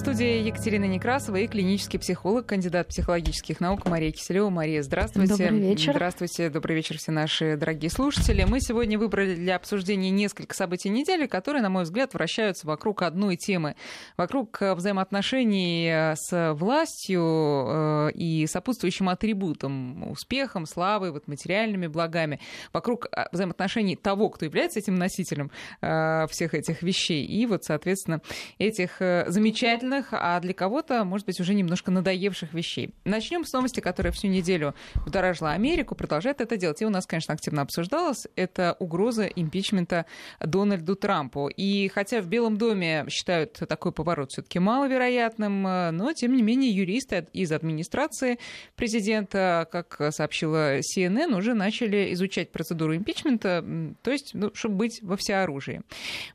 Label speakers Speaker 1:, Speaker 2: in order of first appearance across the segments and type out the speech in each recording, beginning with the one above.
Speaker 1: студии Екатерина Некрасова и клинический психолог, кандидат психологических наук Мария Киселева. Мария, здравствуйте.
Speaker 2: Добрый вечер.
Speaker 1: Здравствуйте, добрый вечер все наши дорогие слушатели. Мы сегодня выбрали для обсуждения несколько событий недели, которые, на мой взгляд, вращаются вокруг одной темы. Вокруг взаимоотношений с властью э, и сопутствующим атрибутом, успехом, славой, вот материальными благами. Вокруг э, взаимоотношений того, кто является этим носителем э, всех этих вещей. И вот, соответственно, этих замечательных актуальных, а для кого-то, может быть, уже немножко надоевших вещей. Начнем с новости, которая всю неделю будоражила Америку, продолжает это делать. И у нас, конечно, активно обсуждалось. Это угроза импичмента Дональду Трампу. И хотя в Белом доме считают такой поворот все-таки маловероятным, но, тем не менее, юристы из администрации президента, как сообщила CNN, уже начали изучать процедуру импичмента, то есть, ну, чтобы быть во всеоружии.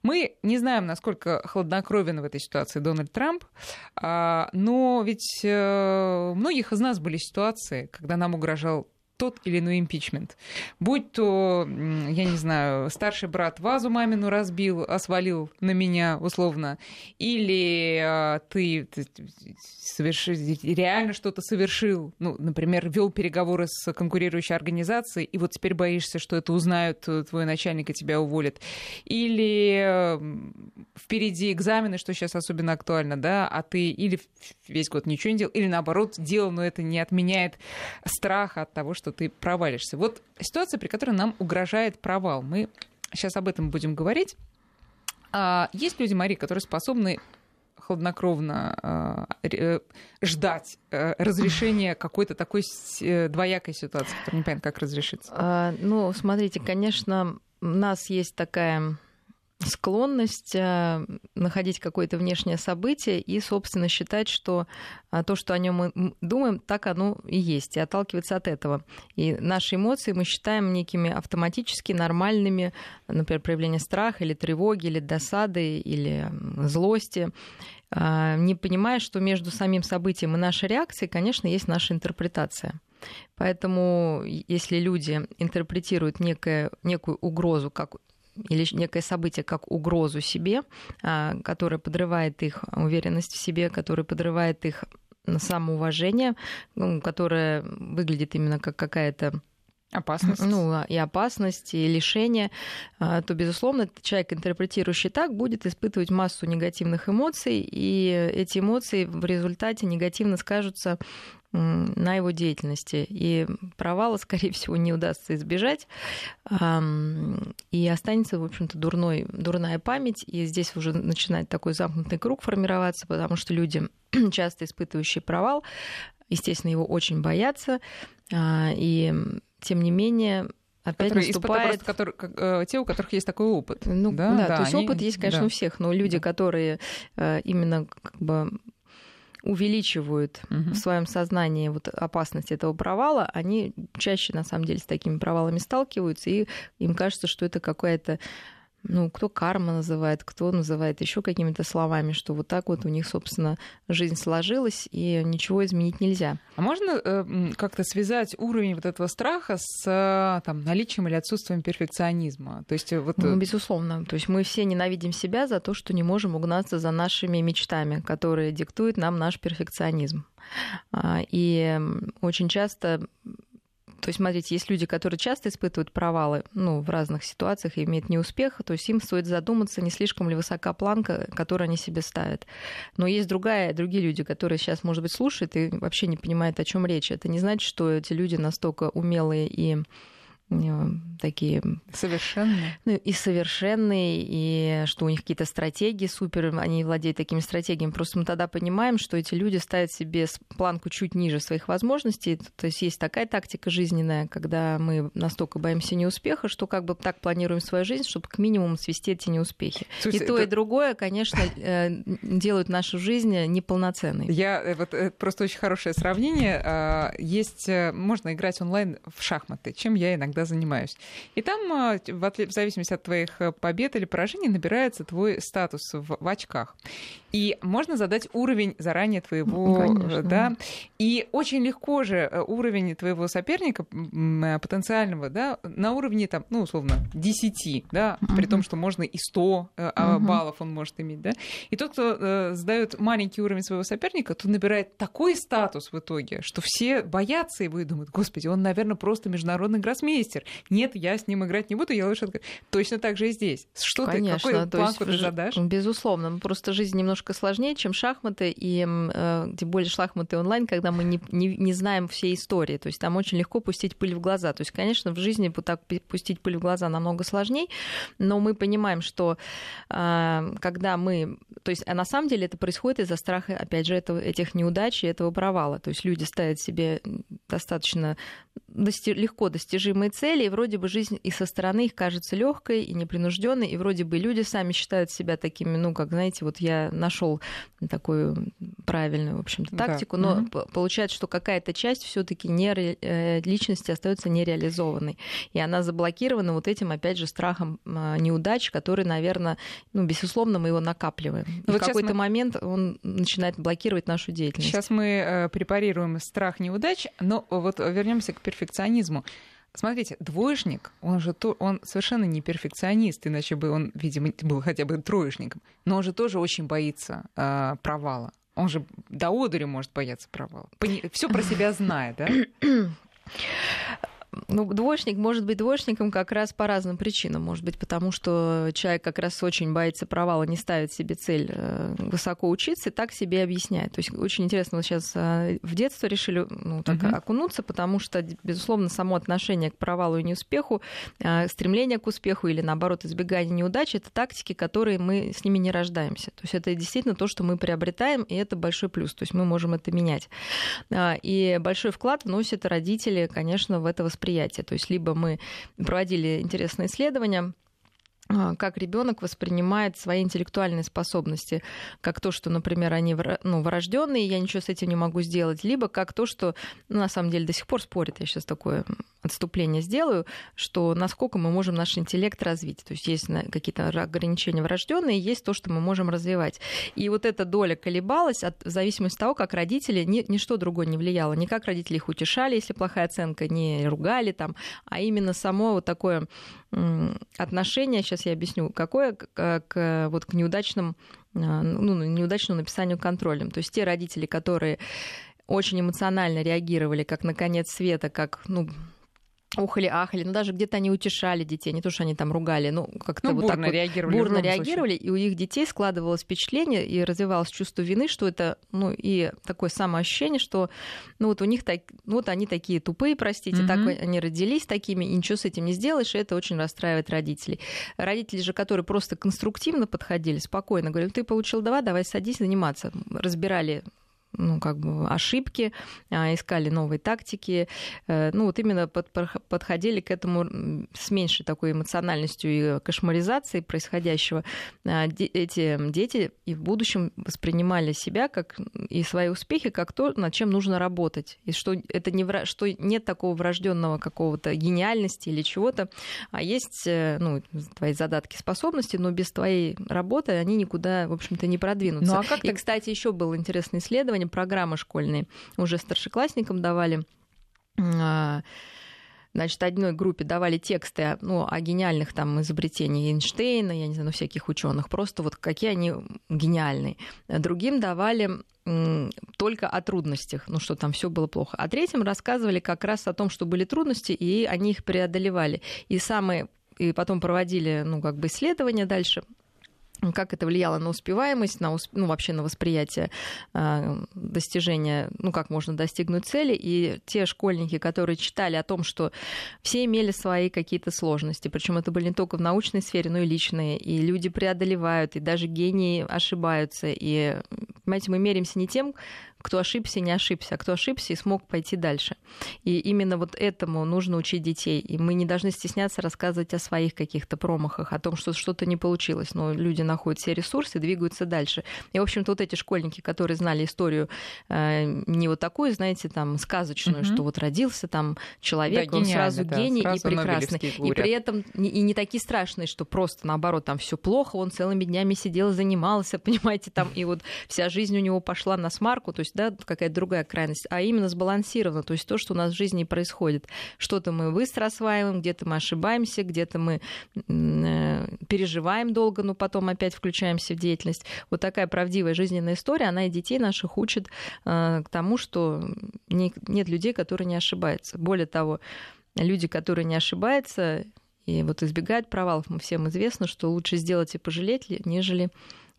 Speaker 1: Мы не знаем, насколько хладнокровен в этой ситуации Дональд Трамп, а, но ведь э, многих из нас были ситуации, когда нам угрожал тот или иной импичмент. Будь то, я не знаю, старший брат вазу мамину разбил, а на меня условно, или а, ты, ты соверш... реально что-то совершил, ну, например, вел переговоры с конкурирующей организацией, и вот теперь боишься, что это узнают э, твой начальник и тебя уволят, или впереди экзамены, что сейчас особенно актуально, да, а ты или весь год ничего не делал, или наоборот делал, но это не отменяет страха от того, что что ты провалишься. Вот ситуация, при которой нам угрожает провал. Мы сейчас об этом будем говорить. А есть люди, Мария, которые способны хладнокровно а, э, ждать э, разрешения какой-то такой э, двоякой ситуации, которая непонятно, как разрешится?
Speaker 2: А, ну, смотрите, конечно, у нас есть такая склонность э, находить какое-то внешнее событие и, собственно, считать, что а, то, что о нем мы думаем, так оно и есть, и отталкиваться от этого. И наши эмоции мы считаем некими автоматически нормальными, например, проявление страха или тревоги, или досады, или злости, а, не понимая, что между самим событием и нашей реакцией, конечно, есть наша интерпретация. Поэтому если люди интерпретируют некое, некую угрозу как или некое событие как угрозу себе, а, которое подрывает их уверенность в себе, которое подрывает их самоуважение, которое выглядит именно как какая-то
Speaker 1: Опасность.
Speaker 2: Ну, а, и опасность, и лишение, а, то, безусловно, человек, интерпретирующий так, будет испытывать массу негативных эмоций, и эти эмоции в результате негативно скажутся на его деятельности. И провала, скорее всего, не удастся избежать. И останется, в общем-то, дурной, дурная память. И здесь уже начинает такой замкнутый круг формироваться, потому что люди, часто испытывающие провал, естественно, его очень боятся. А, и тем не менее, опять которые наступает...
Speaker 1: Просто, которые, э, те, у которых есть такой опыт.
Speaker 2: Ну, да, да, да то есть они... опыт есть, конечно, да. у всех, но люди, да. которые э, именно как бы увеличивают угу. в своем сознании вот опасность этого провала, они чаще на самом деле с такими провалами сталкиваются, и им кажется, что это какая-то ну, кто карма называет, кто называет еще какими-то словами, что вот так вот у них, собственно, жизнь сложилась, и ничего изменить нельзя.
Speaker 1: А можно э, как-то связать уровень вот этого страха с э, там, наличием или отсутствием перфекционизма? То есть, э, вот...
Speaker 2: ну, безусловно. То есть мы все ненавидим себя за то, что не можем угнаться за нашими мечтами, которые диктуют нам наш перфекционизм. А, и очень часто то есть, смотрите, есть люди, которые часто испытывают провалы ну, в разных ситуациях и имеют неуспех, то есть им стоит задуматься, не слишком ли высока планка, которую они себе ставят. Но есть другая, другие люди, которые сейчас, может быть, слушают и вообще не понимают, о чем речь. Это не значит, что эти люди настолько умелые и такие
Speaker 1: совершенные.
Speaker 2: Ну, и совершенные, и что у них какие-то стратегии супер, они владеют такими стратегиями. Просто мы тогда понимаем, что эти люди ставят себе планку чуть ниже своих возможностей. То есть есть такая тактика жизненная, когда мы настолько боимся неуспеха, что как бы так планируем свою жизнь, чтобы к минимуму свести эти неуспехи. Слушайте, и то, это... и другое, конечно, э, делают нашу жизнь неполноценной.
Speaker 1: Я э, вот просто очень хорошее сравнение. А, есть, можно играть онлайн в шахматы, чем я иногда когда занимаюсь. И там, а, в зависимости от твоих э, побед или поражений, набирается твой статус в, в очках. И можно задать уровень заранее твоего,
Speaker 2: ну, Конечно.
Speaker 1: да, и очень легко же э, уровень твоего соперника э, потенциального, да, на уровне там, ну условно 10, да, uh-huh. при том, что можно и 100 uh-huh. баллов он может иметь, да. И тот, кто э, сдает маленький уровень своего соперника, то набирает такой статус в итоге, что все боятся его и думают, господи, он, наверное, просто международный гроссмейстер. Нет, я с ним играть не буду, я лучше точно так же и здесь. Что
Speaker 2: Конечно,
Speaker 1: ты, какой планку ты задашь?
Speaker 2: Безусловно, ну, просто жизнь немножко сложнее, чем шахматы, и э, тем более шахматы онлайн, когда мы не, не, не знаем всей истории. То есть там очень легко пустить пыль в глаза. То есть, конечно, в жизни так пустить пыль в глаза намного сложнее, но мы понимаем, что э, когда мы... То есть, а на самом деле это происходит из-за страха, опять же, этого, этих неудач и этого провала. То есть люди ставят себе достаточно дости- легко достижимые цели, и вроде бы жизнь и со стороны их кажется легкой и непринужденной, и вроде бы люди сами считают себя такими, ну, как, знаете, вот я нашел такую правильную, в общем-то, тактику, да. но угу. получается, что какая-то часть все-таки не э, личности остается нереализованной, и она заблокирована вот этим, опять же, страхом а, неудач, который, наверное, ну, безусловно, мы его накапливаем. Ну, вот в какой-то мы... момент он начинает блокировать нашу деятельность.
Speaker 1: Сейчас мы э, препарируем страх неудач, но вот вернемся к перфекционизму. Смотрите, двоечник, он же то, он совершенно не перфекционист, иначе бы он, видимо, был хотя бы троечником. Но он же тоже очень боится э, провала. Он же до одури может бояться провала. Все про себя знает, да?
Speaker 2: Ну, двоечник может быть двоечником как раз по разным причинам. Может быть, потому что человек как раз очень боится провала, не ставит себе цель э, высоко учиться, и так себе объясняет. То есть очень интересно, вот сейчас э, в детство решили ну, так uh-huh. окунуться, потому что, безусловно, само отношение к провалу и неуспеху, э, стремление к успеху или, наоборот, избегание неудач — это тактики, которые мы с ними не рождаемся. То есть это действительно то, что мы приобретаем, и это большой плюс. То есть мы можем это менять. И большой вклад вносят родители, конечно, в это восприятие восприятия. То есть либо мы проводили интересные исследования, как ребенок воспринимает свои интеллектуальные способности, как то, что, например, они ну, врожденные, я ничего с этим не могу сделать, либо как то, что ну, на самом деле до сих пор спорят, я сейчас такое отступление сделаю, что насколько мы можем наш интеллект развить. То есть есть какие-то ограничения врожденные, есть то, что мы можем развивать. И вот эта доля колебалась от, в зависимости от того, как родители, ни, ничто другое не влияло. Не как родители их утешали, если плохая оценка, не ругали там, а именно само вот такое отношение, сейчас я объясню, какое к, к, вот к неудачным, а, ну, неудачному написанию контролем. То есть те родители, которые очень эмоционально реагировали, как на конец света, как, ну, ухали, ахали, ну даже где-то они утешали детей, не то, что они там ругали, ну как-то
Speaker 1: ну,
Speaker 2: вот
Speaker 1: бурно
Speaker 2: так
Speaker 1: реагировали.
Speaker 2: бурно реагировали, случае. и у их детей складывалось впечатление и развивалось чувство вины, что это, ну и такое самоощущение, что, ну вот у них так, ну вот они такие тупые, простите, mm-hmm. так они родились такими, и ничего с этим не сделаешь, и это очень расстраивает родителей. Родители же, которые просто конструктивно подходили, спокойно говорили, ты получил два, давай садись заниматься, разбирали ну, как бы ошибки, а, искали новые тактики, э, ну, вот именно под, подходили к этому с меньшей такой эмоциональностью и кошмаризацией происходящего. А, эти дети и в будущем воспринимали себя как и свои успехи как то, над чем нужно работать, и что это не что нет такого врожденного какого-то гениальности или чего-то, а есть э, ну, твои задатки, способности, но без твоей работы они никуда, в общем-то, не продвинутся. Ну, а как и, кстати, еще было интересное исследование образования, программы школьные уже старшеклассникам давали а, Значит, одной группе давали тексты ну, о гениальных там изобретениях Эйнштейна, я не знаю, ну, всяких ученых, просто вот какие они гениальные. Другим давали только о трудностях, ну что там все было плохо. А третьим рассказывали как раз о том, что были трудности, и они их преодолевали. И самые и потом проводили, ну, как бы исследования дальше как это влияло на успеваемость, на, ну, вообще на восприятие э, достижения, ну, как можно достигнуть цели. И те школьники, которые читали о том, что все имели свои какие-то сложности, причем это были не только в научной сфере, но и личные, и люди преодолевают, и даже гении ошибаются. И, понимаете, мы меряемся не тем, кто ошибся, не ошибся, а кто ошибся и смог пойти дальше. И именно вот этому нужно учить детей. И мы не должны стесняться рассказывать о своих каких-то промахах, о том, что что-то не получилось, но люди находят все ресурсы, двигаются дальше. И, в общем-то, вот эти школьники, которые знали историю э, не вот такую, знаете, там, сказочную, угу. что вот родился там человек, да, он сразу да, гений сразу и прекрасный. И при этом и не такие страшные, что просто наоборот там все плохо, он целыми днями сидел, занимался, понимаете, там, и вот вся жизнь у него пошла на смарку, то есть, да, какая-то другая крайность, а именно сбалансировано, то есть то, что у нас в жизни происходит. Что-то мы быстро осваиваем, где-то мы ошибаемся, где-то мы э, переживаем долго, но потом опять включаемся в деятельность. Вот такая правдивая жизненная история, она и детей наших учит э, к тому, что не, нет людей, которые не ошибаются. Более того, люди, которые не ошибаются и вот избегают провалов, мы всем известно, что лучше сделать и пожалеть, нежели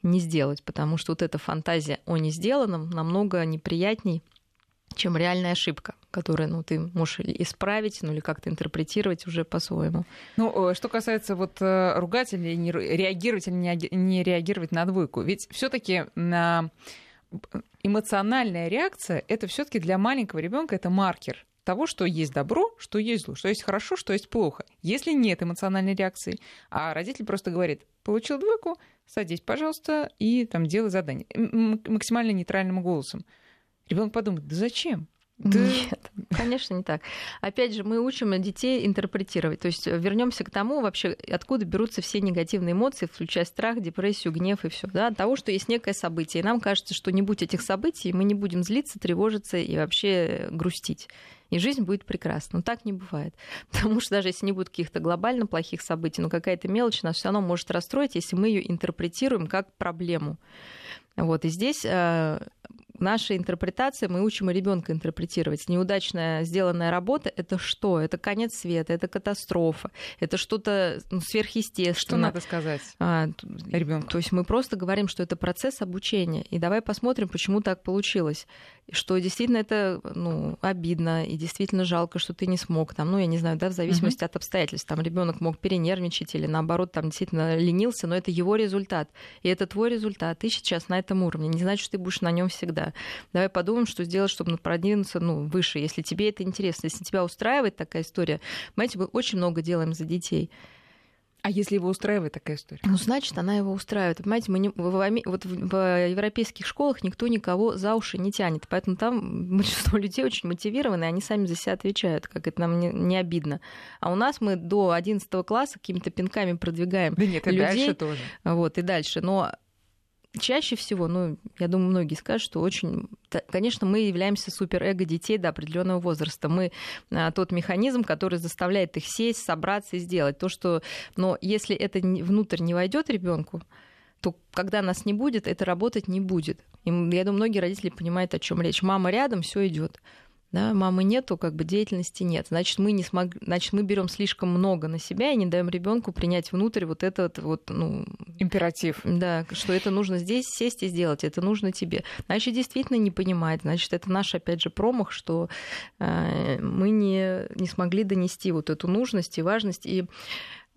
Speaker 2: не сделать, потому что вот эта фантазия о не сделанном намного неприятней, чем реальная ошибка, которую ну, ты можешь исправить, ну или как-то интерпретировать уже по-своему.
Speaker 1: Ну, э, что касается вот э, ругать или не реагировать или не реагировать на двойку, ведь все таки на эмоциональная реакция это все-таки для маленького ребенка это маркер того, что есть добро, что есть зло, что есть хорошо, что есть плохо. Если нет эмоциональной реакции, а родитель просто говорит, получил двойку, садись, пожалуйста, и там делай задание максимально нейтральным голосом. Ребенок подумает, да зачем?
Speaker 2: Да. Нет, конечно, не так. Опять же, мы учим детей интерпретировать. То есть вернемся к тому, вообще, откуда берутся все негативные эмоции, включая страх, депрессию, гнев и все. Да? От того, что есть некое событие. И нам кажется, что не будь этих событий, мы не будем злиться, тревожиться и вообще грустить и жизнь будет прекрасна. Но так не бывает. Потому что даже если не будет каких-то глобально плохих событий, но какая-то мелочь нас все равно может расстроить, если мы ее интерпретируем как проблему. Вот, и здесь э, наша интерпретация, мы учим ребенка интерпретировать. Неудачная сделанная работа — это что? Это конец света, это катастрофа, это что-то ну, сверхъестественное. Что
Speaker 1: надо сказать а, ребенку?
Speaker 2: То есть мы просто говорим, что это процесс обучения. И давай посмотрим, почему так получилось. Что действительно это ну, обидно, и действительно жалко, что ты не смог. Там, ну, я не знаю, да, в зависимости угу. от обстоятельств. Там ребенок мог перенервничать или наоборот, там действительно ленился, но это его результат. И это твой результат. Ты сейчас на этом уровне. Не значит, что ты будешь на нем всегда. Давай подумаем, что сделать, чтобы продвинуться ну, выше, если тебе это интересно, если тебя устраивает такая история. Понимаете, мы очень много делаем за детей.
Speaker 1: А если его устраивает такая история?
Speaker 2: Ну, значит, она его устраивает. Понимаете, мы не, в, в, вот в, в европейских школах никто никого за уши не тянет. Поэтому там большинство людей очень мотивированы, и они сами за себя отвечают, как это нам не, не обидно. А у нас мы до 11 класса какими-то пинками продвигаем
Speaker 1: да нет, и людей. дальше тоже.
Speaker 2: Вот, и дальше. Но чаще всего, ну, я думаю, многие скажут, что очень, конечно, мы являемся суперэго детей до определенного возраста. Мы а, тот механизм, который заставляет их сесть, собраться и сделать то, что, но если это внутрь не войдет ребенку, то когда нас не будет, это работать не будет. И я думаю, многие родители понимают, о чем речь. Мама рядом, все идет да, мамы нету, как бы деятельности нет. Значит, мы не смог... значит, мы берем слишком много на себя и не даем ребенку принять внутрь вот этот вот, ну...
Speaker 1: Императив.
Speaker 2: Да, что это нужно здесь сесть и сделать, это нужно тебе. Значит, действительно не понимает. Значит, это наш, опять же, промах, что э, мы не, не смогли донести вот эту нужность и важность. И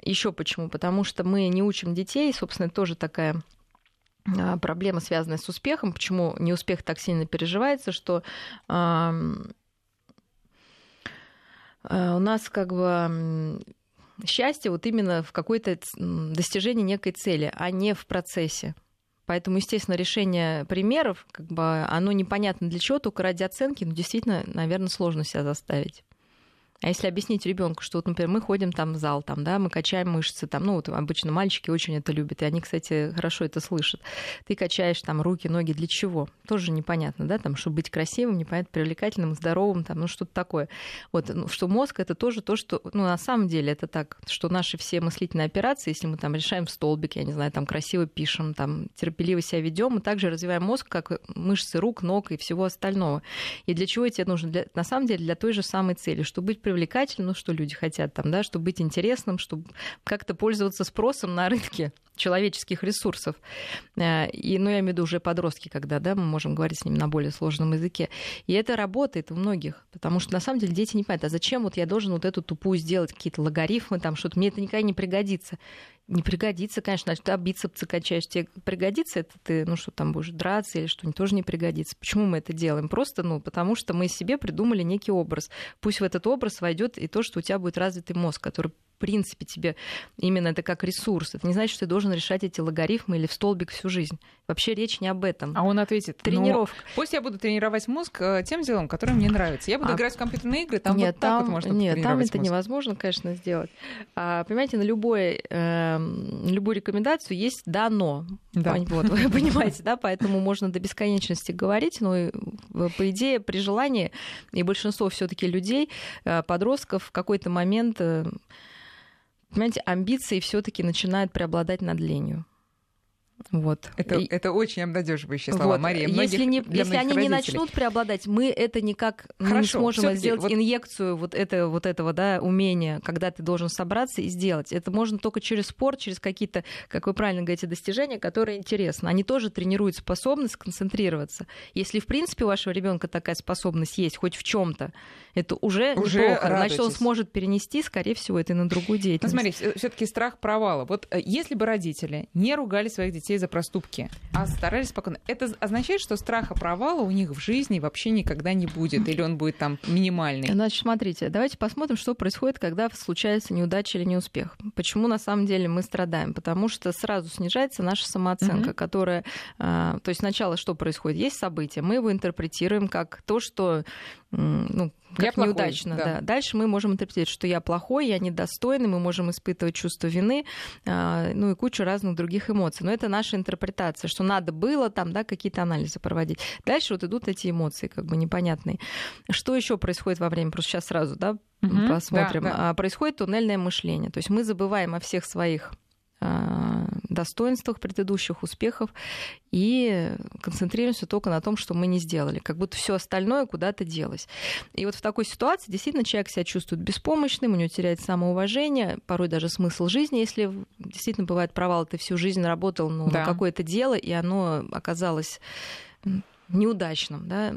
Speaker 2: еще почему? Потому что мы не учим детей, собственно, тоже такая а, проблема, связанная с успехом, почему неуспех так сильно переживается, что Э, у нас как бы счастье вот именно в какой-то достижении некой цели, а не в процессе. Поэтому, естественно, решение примеров, как бы, оно непонятно для чего, только ради оценки, но действительно, наверное, сложно себя заставить. А если объяснить ребенку, что вот, например, мы ходим там в зал, там, да, мы качаем мышцы, там, ну, вот обычно мальчики очень это любят, и они, кстати, хорошо это слышат. Ты качаешь там руки, ноги для чего? Тоже непонятно, да, там, чтобы быть красивым, непонятно, привлекательным, здоровым, там, ну, что-то такое. Вот, ну, что мозг это тоже то, что, ну, на самом деле это так, что наши все мыслительные операции, если мы там решаем столбик, я не знаю, там красиво пишем, там терпеливо себя ведем, мы также развиваем мозг, как мышцы рук, ног и всего остального. И для чего тебе нужно? Для, на самом деле для той же самой цели, чтобы быть привлекательным, ну, что люди хотят там, да, чтобы быть интересным, чтобы как-то пользоваться спросом на рынке человеческих ресурсов. Э, и, ну, я имею в виду уже подростки, когда, да, мы можем говорить с ними на более сложном языке. И это работает у многих, потому что, на самом деле, дети не понимают, а зачем вот я должен вот эту тупую сделать, какие-то логарифмы, там что-то, мне это никогда не пригодится. Не пригодится, конечно, значит, а бицепсы качаешь, тебе пригодится это ты, ну что там будешь драться или что-нибудь, тоже не пригодится. Почему мы это делаем? Просто, ну, потому что мы себе придумали некий образ. Пусть в этот образ войдет и то, что у тебя будет развитый мозг, который принципе тебе именно это как ресурс. Это не значит, что ты должен решать эти логарифмы или в столбик всю жизнь. Вообще речь не об этом.
Speaker 1: А он ответит, «Ну, тренировка. Ну, пусть я буду тренировать мозг э, тем делом, которое мне нравится. Я буду а... играть в компьютерные игры, там
Speaker 2: нет,
Speaker 1: вот
Speaker 2: там,
Speaker 1: так вот можно
Speaker 2: Нет, там это
Speaker 1: мозг.
Speaker 2: невозможно, конечно, сделать. А, понимаете, на любой, э, любую рекомендацию есть дано. Да. Вот, вы понимаете, да, поэтому можно до бесконечности говорить, но э, по идее при желании, и большинство все таки людей, э, подростков в какой-то момент Понимаете, амбиции все-таки начинают преобладать над ленью. Вот.
Speaker 1: Это, и... это очень обнадеживающие слова, вот. Мария.
Speaker 2: Многих, если не, если они родителей. не начнут преобладать, мы это никак Хорошо, не сможем сделать вот... инъекцию вот, это, вот этого да, умения, когда ты должен собраться и сделать. Это можно только через спорт, через какие-то, как вы правильно говорите, достижения, которые интересны. Они тоже тренируют способность сконцентрироваться. Если, в принципе, у вашего ребенка такая способность есть, хоть в чем-то, это уже, уже неплохо. Радуйтесь. Значит, он сможет перенести, скорее всего, это и на другую деятельность.
Speaker 1: Ну, смотри, все-таки страх провала. Вот э, если бы родители не ругали своих детей за проступки, а старались спокойно. Это означает, что страха провала у них в жизни вообще никогда не будет, или он будет там минимальный?
Speaker 2: Значит, смотрите, давайте посмотрим, что происходит, когда случается неудача или неуспех. Почему на самом деле мы страдаем? Потому что сразу снижается наша самооценка, mm-hmm. которая... А, то есть сначала что происходит? Есть событие, мы его интерпретируем как то, что ну, как я плохой, неудачно. Да. Да. Дальше мы можем интерпретировать, что я плохой, я недостойный, мы можем испытывать чувство вины, а, ну и кучу разных других эмоций. Но это наша интерпретация, что надо было там, да, какие-то анализы проводить. Дальше вот идут эти эмоции, как бы непонятные. Что еще происходит во время? Просто сейчас сразу, да, угу, посмотрим. Да, да. Происходит туннельное мышление. То есть мы забываем о всех своих а, достоинствах предыдущих успехов и концентрируемся только на том, что мы не сделали, как будто все остальное куда-то делось. И вот в такой ситуации действительно человек себя чувствует беспомощным, у него теряет самоуважение, порой даже смысл жизни, если действительно бывает провал, ты всю жизнь работал ну, да. на какое-то дело, и оно оказалось неудачным, да,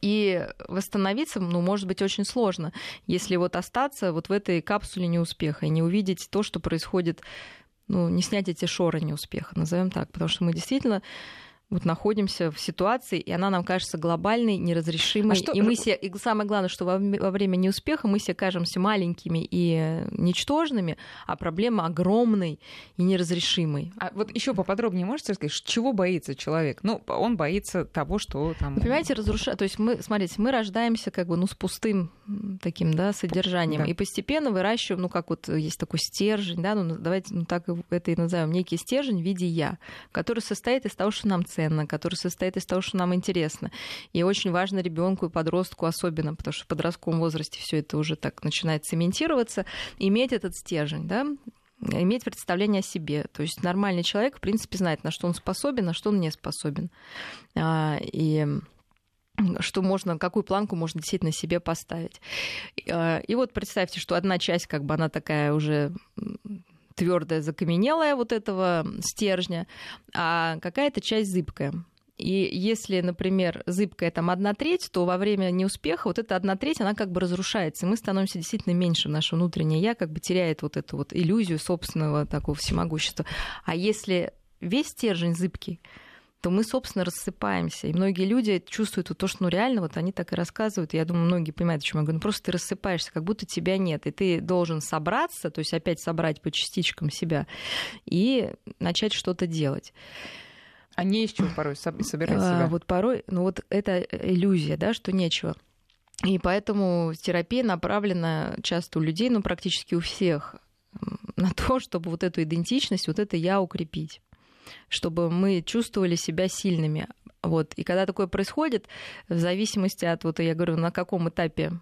Speaker 2: и восстановиться, ну, может быть, очень сложно, если вот остаться вот в этой капсуле неуспеха и не увидеть то, что происходит, ну, не снять эти шоры неуспеха, назовем так, потому что мы действительно вот находимся в ситуации, и она нам кажется глобальной, неразрешимой. А что... И мы себе, и самое главное, что во, во время неуспеха мы себе кажемся маленькими и ничтожными, а проблема огромной и неразрешимой.
Speaker 1: А вот еще поподробнее можете сказать, чего боится человек? Ну, он боится того, что там.
Speaker 2: Вы понимаете, разрушать. То есть мы, смотрите, мы рождаемся как бы ну с пустым таким, да, содержанием, да. и постепенно выращиваем, ну как вот есть такой стержень, да, ну давайте ну так это и назовем, некий стержень в виде я, который состоит из того, что нам ценно ценно, который состоит из того, что нам интересно. И очень важно ребенку и подростку особенно, потому что в подростковом возрасте все это уже так начинает цементироваться, иметь этот стержень, да, иметь представление о себе. То есть нормальный человек, в принципе, знает, на что он способен, на что он не способен. А, и что можно, какую планку можно действительно себе поставить. А, и вот представьте, что одна часть, как бы она такая уже твердая, закаменелая вот этого стержня, а какая-то часть зыбкая. И если, например, зыбкая там одна треть, то во время неуспеха вот эта одна треть, она как бы разрушается, и мы становимся действительно меньше, наше внутреннее я как бы теряет вот эту вот иллюзию собственного такого всемогущества. А если весь стержень зыбкий, то мы, собственно, рассыпаемся. И многие люди чувствуют вот то, что ну, реально, вот они так и рассказывают. Я думаю, многие понимают, о чем я говорю. Ну, просто ты рассыпаешься, как будто тебя нет. И ты должен собраться, то есть опять собрать по частичкам себя и начать что-то делать.
Speaker 1: А не из чего порой собирать а,
Speaker 2: себя? Вот порой, ну вот это иллюзия, да, что нечего. И поэтому терапия направлена часто у людей, ну практически у всех, на то, чтобы вот эту идентичность, вот это я укрепить чтобы мы чувствовали себя сильными. Вот. И когда такое происходит, в зависимости от, вот я говорю, на каком этапе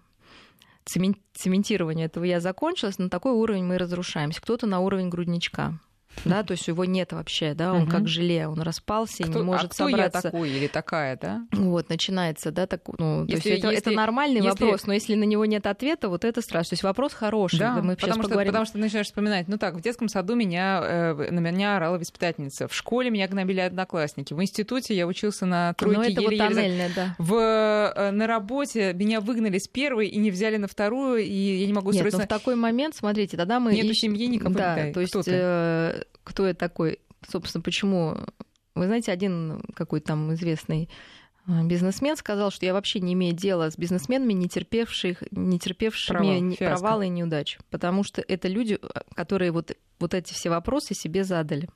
Speaker 2: цементирования этого я закончилась, на такой уровень мы разрушаемся. Кто-то на уровень грудничка. Да, то есть его нет вообще, да, он угу. как желе, он распался, кто, не может
Speaker 1: а кто
Speaker 2: собраться.
Speaker 1: я такой или такая, да?
Speaker 2: Вот, начинается, да, так, ну, если, то есть это, если, это нормальный если... вопрос, но если на него нет ответа, вот это страшно. То есть вопрос хороший,
Speaker 1: да,
Speaker 2: мы
Speaker 1: потому, что,
Speaker 2: поговорим.
Speaker 1: потому что ты начинаешь вспоминать, ну так, в детском саду меня, э, на меня орала воспитательница, в школе меня гнобили одноклассники, в институте я учился на тройке
Speaker 2: ну, это
Speaker 1: еле,
Speaker 2: вот тоннельная, да.
Speaker 1: В, э, на работе меня выгнали с первой и не взяли на вторую, и я не могу
Speaker 2: Нет,
Speaker 1: срочно...
Speaker 2: но в такой момент, смотрите, тогда мы...
Speaker 1: Нету ищем... семьи, никакой
Speaker 2: Да, то есть кто, я такой? Собственно, почему... Вы знаете, один какой-то там известный э, бизнесмен сказал, что я вообще не имею дела с бизнесменами, не, терпевших, не терпевшими Провал, провалы и неудачи. Потому что это люди, которые вот, вот эти все вопросы себе задали.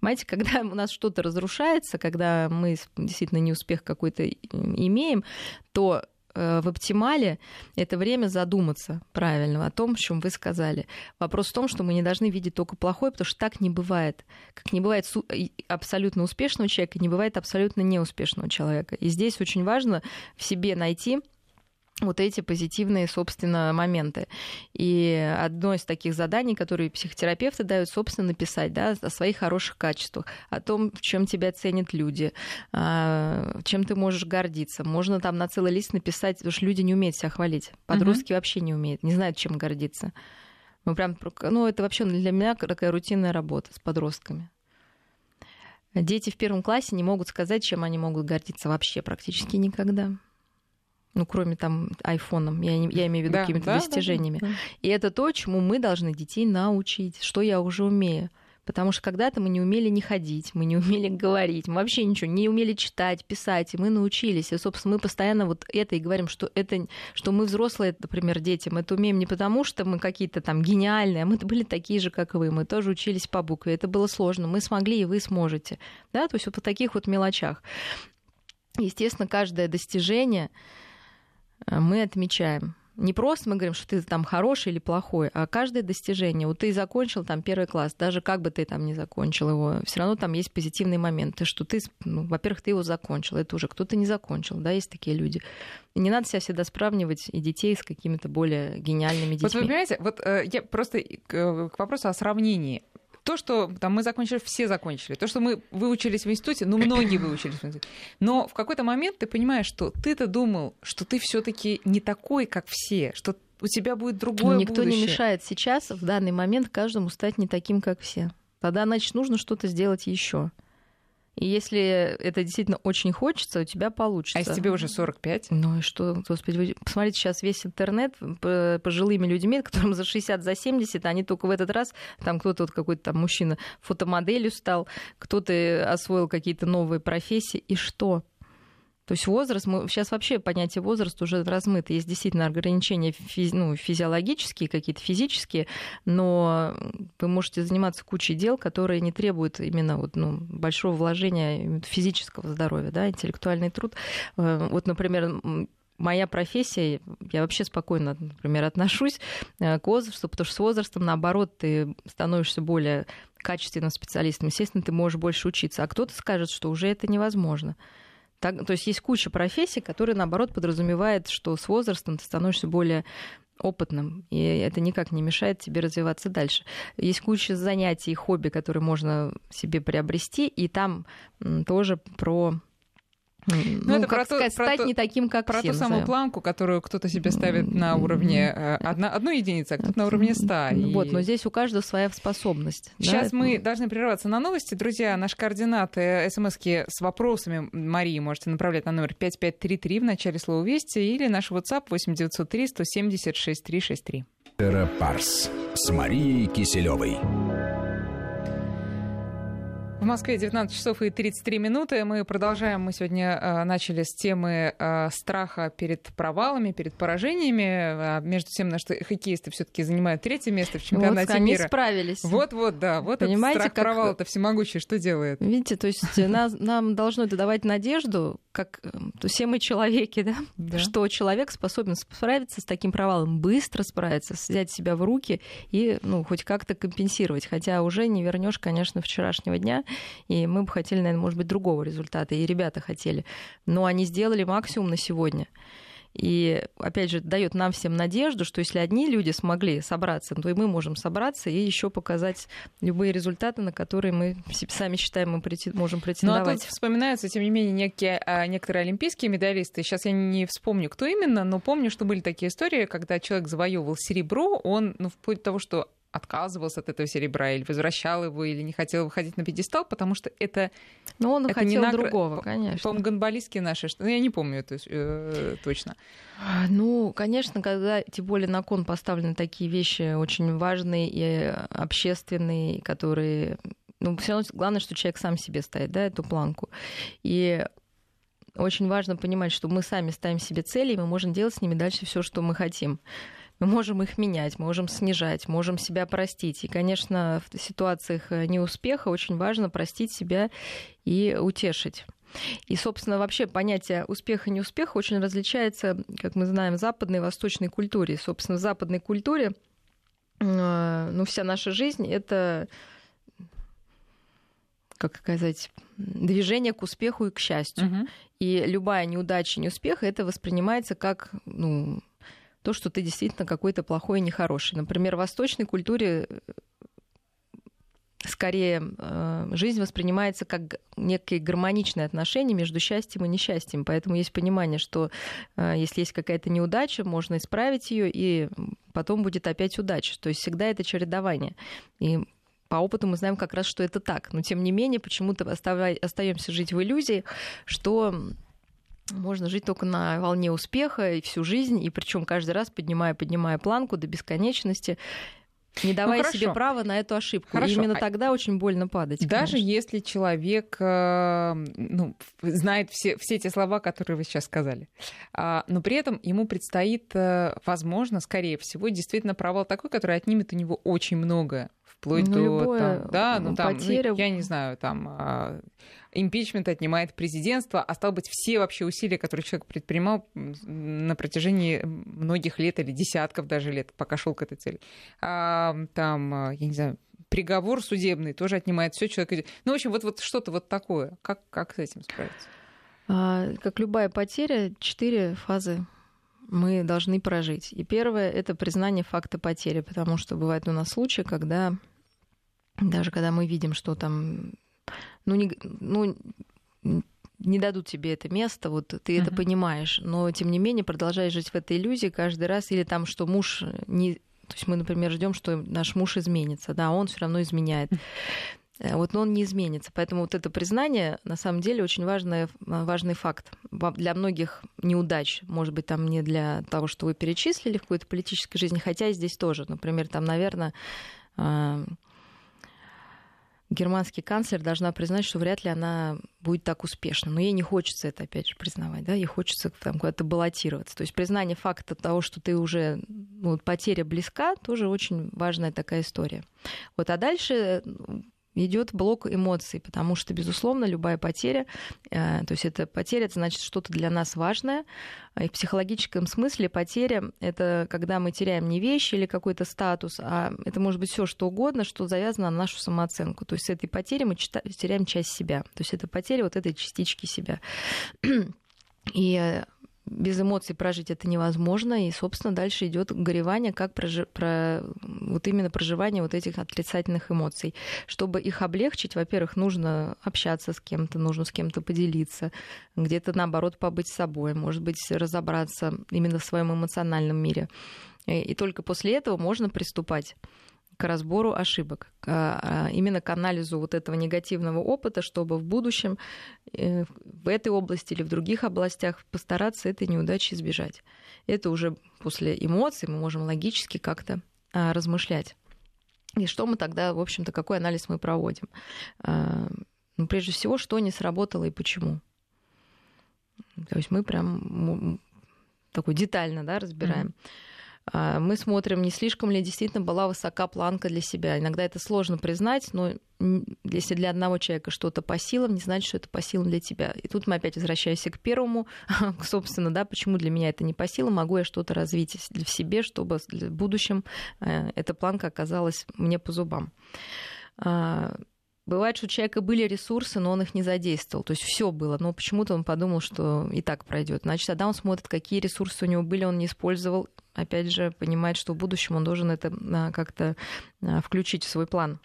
Speaker 2: Понимаете, когда у нас что-то разрушается, когда мы действительно неуспех какой-то имеем, то в оптимале это время задуматься правильно о том, о чем вы сказали. Вопрос в том, что мы не должны видеть только плохое, потому что так не бывает. Как не бывает абсолютно успешного человека, не бывает абсолютно неуспешного человека. И здесь очень важно в себе найти вот эти позитивные, собственно, моменты. И одно из таких заданий, которые психотерапевты дают, собственно, написать да, о своих хороших качествах, о том, в чем тебя ценят люди, а, чем ты можешь гордиться. Можно там на целый лист написать, потому что люди не умеют себя хвалить. Подростки uh-huh. вообще не умеют, не знают, чем гордиться. Ну, прям, ну, это вообще для меня такая рутинная работа с подростками. Дети в первом классе не могут сказать, чем они могут гордиться вообще практически никогда ну, кроме там айфоном, я, я имею в виду да, какими-то да, достижениями. Да, да, да. И это то, чему мы должны детей научить, что я уже умею. Потому что когда-то мы не умели не ходить, мы не умели говорить, мы вообще ничего не умели читать, писать, и мы научились. И, собственно, мы постоянно вот это и говорим, что это, что мы взрослые, например, дети, мы это умеем не потому, что мы какие-то там гениальные, а мы были такие же, как и вы, мы тоже учились по букве, это было сложно, мы смогли, и вы сможете. Да, то есть вот по таких вот мелочах. Естественно, каждое достижение, мы отмечаем. Не просто мы говорим, что ты там хороший или плохой, а каждое достижение. Вот ты закончил там первый класс, даже как бы ты там не закончил его, все равно там есть позитивные моменты, что ты, ну, во-первых, ты его закончил, это уже кто-то не закончил, да, есть такие люди. Не надо себя всегда сравнивать и детей с какими-то более гениальными детьми.
Speaker 1: Вот вы понимаете, вот э, я просто к вопросу о сравнении то, что там мы закончили, все закончили. То, что мы выучились в институте, ну, многие выучились в институте. Но в какой-то момент ты понимаешь, что ты-то думал, что ты все таки не такой, как все, что у тебя будет другое
Speaker 2: Никто
Speaker 1: будущее.
Speaker 2: не мешает сейчас, в данный момент, каждому стать не таким, как все. Тогда, значит, нужно что-то сделать еще. И если это действительно очень хочется, у тебя получится. А
Speaker 1: если тебе уже 45?
Speaker 2: Ну и что, господи, вы посмотрите сейчас весь интернет пожилыми людьми, которым за 60, за 70, они только в этот раз, там кто-то вот какой-то там мужчина фотомоделью стал, кто-то освоил какие-то новые профессии, и что? То есть возраст, мы, сейчас вообще понятие возраст уже размыто. Есть действительно ограничения физи, ну, физиологические, какие-то физические, но вы можете заниматься кучей дел, которые не требуют именно вот, ну, большого вложения физического здоровья, да, интеллектуальный труд. Э, вот, например, моя профессия, я вообще спокойно, например, отношусь э, к возрасту, потому что с возрастом, наоборот, ты становишься более качественным специалистом. Естественно, ты можешь больше учиться. А кто-то скажет, что уже это невозможно. Так, то есть есть куча профессий, которые, наоборот, подразумевают, что с возрастом ты становишься более опытным, и это никак не мешает тебе развиваться дальше. Есть куча занятий, хобби, которые можно себе приобрести, и там тоже про
Speaker 1: ну, ну это как про сказать,
Speaker 2: то, стать про не таким, как
Speaker 1: Про
Speaker 2: все,
Speaker 1: ту самую планку, которую кто-то себе ставит на уровне э, одна, одной единицы, а кто-то на уровне 100.
Speaker 2: И... Вот, но здесь у каждого своя способность.
Speaker 1: Сейчас да? мы должны прерваться на новости. Друзья, наши координаты, смски с вопросами Марии можете направлять на номер 5533 в начале слова «Вести» или наш WhatsApp 8903 176 363.
Speaker 3: Парс с Марией Киселевой.
Speaker 1: В Москве 19 часов и 33 минуты. Мы продолжаем. Мы сегодня э, начали с темы э, страха перед провалами, перед поражениями. А между тем, наши хоккеисты все-таки занимают третье место в чемпионате
Speaker 2: вот,
Speaker 1: мира.
Speaker 2: Они справились.
Speaker 1: Вот-вот, да. Вот Понимаете, этот страх как... провала-то всемогущий. Что делает?
Speaker 2: Видите, то есть э, нас, нам должно это давать надежду, как все мы человеки, да? да, что человек способен справиться с таким провалом, быстро справиться, взять себя в руки и ну, хоть как-то компенсировать. Хотя уже не вернешь, конечно, вчерашнего дня и мы бы хотели, наверное, может быть, другого результата, и ребята хотели. Но они сделали максимум на сегодня. И, опять же, дает нам всем надежду, что если одни люди смогли собраться, то и мы можем собраться и еще показать любые результаты, на которые мы сами считаем, мы можем претендовать. Ну, а
Speaker 1: тут вспоминаются, тем не менее, некие, а, некоторые олимпийские медалисты. Сейчас я не вспомню, кто именно, но помню, что были такие истории, когда человек завоевывал серебро, он, ну, вплоть до того, что отказывался от этого серебра или возвращал его, или не хотел выходить на пьедестал, потому что это...
Speaker 2: Но он
Speaker 1: это
Speaker 2: хотел не нагр... другого, конечно.
Speaker 1: По-моему, гонболистские наши, что... Ну, я не помню это э, точно.
Speaker 2: Ну, конечно, когда тем более на кон поставлены такие вещи очень важные и общественные, которые... Ну, все равно главное, что человек сам себе ставит, да, эту планку. И очень важно понимать, что мы сами ставим себе цели, и мы можем делать с ними дальше все, что мы хотим. Мы можем их менять, можем снижать, можем себя простить. И, конечно, в ситуациях э, неуспеха очень важно простить себя и утешить. И, собственно, вообще понятие успеха и неуспеха очень различается, как мы знаем, в западной и восточной культуре. Собственно, в западной культуре э, ну, вся наша жизнь — это как сказать, движение к успеху и к счастью. Угу. И любая неудача, неуспех, это воспринимается как ну, то, что ты действительно какой-то плохой и нехороший. Например, в восточной культуре э, скорее э, жизнь воспринимается как некие гармоничные отношения между счастьем и несчастьем. Поэтому есть понимание, что э, если есть какая-то неудача, можно исправить ее, и потом будет опять удача. То есть всегда это чередование. И по опыту мы знаем как раз, что это так. Но тем не менее, почему-то остаемся жить в иллюзии, что можно жить только на волне успеха и всю жизнь, и причем каждый раз поднимая, поднимая планку до бесконечности, не давая ну, себе права на эту ошибку. Хорошо. И именно а тогда очень больно падать.
Speaker 1: Даже конечно. если человек э, ну, знает все, все те слова, которые вы сейчас сказали, а, но при этом ему предстоит, э, возможно, скорее всего, действительно провал такой, который отнимет у него очень многое вплоть ну, до любое, там, да, ну там, потеря... ну, я не знаю, там а, импичмент отнимает президентство, а стало быть, все вообще усилия, которые человек предпринимал на протяжении многих лет или десятков даже лет, пока шел к этой цели. А, там, а, я не знаю, приговор судебный тоже отнимает все человек. Ну, в общем, вот, вот что-то вот такое. Как, как с этим справиться?
Speaker 2: А, как любая потеря, четыре фазы мы должны прожить. И первое — это признание факта потери, потому что бывает у нас случаи, когда даже когда мы видим, что там, ну, не, ну, не дадут тебе это место, вот ты uh-huh. это понимаешь, но тем не менее продолжаешь жить в этой иллюзии каждый раз, или там, что муж не, то есть мы, например, ждем, что наш муж изменится, да, он все равно изменяет. Э, вот, но он не изменится. Поэтому вот это признание, на самом деле, очень важный, важный факт. Для многих неудач, может быть, там не для того, что вы перечислили в какой-то политической жизни, хотя и здесь тоже. Например, там, наверное, германский канцлер должна признать, что вряд ли она будет так успешна. Но ей не хочется это, опять же, признавать, да, ей хочется там куда-то баллотироваться. То есть признание факта того, что ты уже, ну, потеря близка, тоже очень важная такая история. Вот, а дальше идет блок эмоций, потому что, безусловно, любая потеря, э, то есть это потеря, это значит что-то для нас важное. И в психологическом смысле потеря — это когда мы теряем не вещи или какой-то статус, а это может быть все что угодно, что завязано на нашу самооценку. То есть с этой потерей мы теряем часть себя. То есть это потеря вот этой частички себя. И э, без эмоций прожить это невозможно, и, собственно, дальше идет горевание, как прожи... про... вот именно проживание вот этих отрицательных эмоций. Чтобы их облегчить, во-первых, нужно общаться с кем-то, нужно с кем-то поделиться, где-то, наоборот, побыть собой, может быть, разобраться именно в своем эмоциональном мире. И только после этого можно приступать к разбору ошибок, а, именно к анализу вот этого негативного опыта, чтобы в будущем э, в этой области или в других областях постараться этой неудачи избежать. Это уже после эмоций мы можем логически как-то а, размышлять. И что мы тогда, в общем-то, какой анализ мы проводим? А, ну, прежде всего, что не сработало и почему. То есть мы прям такой детально да, разбираем. Mm-hmm. А, мы смотрим, не слишком ли действительно была высока планка для себя. Иногда это сложно признать, но если для одного человека что-то по силам, не значит, что это по силам для тебя. И тут мы опять возвращаемся к первому, собственно, да, почему для меня это не по силам, могу я что-то развить в себе, чтобы в будущем э, эта планка оказалась мне по зубам. Бывает, что у человека были ресурсы, но он их не задействовал. То есть все было, но почему-то он подумал, что и так пройдет. Значит, тогда он смотрит, какие ресурсы у него были, он не использовал. Опять же, понимает, что в будущем он должен это а, как-то а, включить в свой план.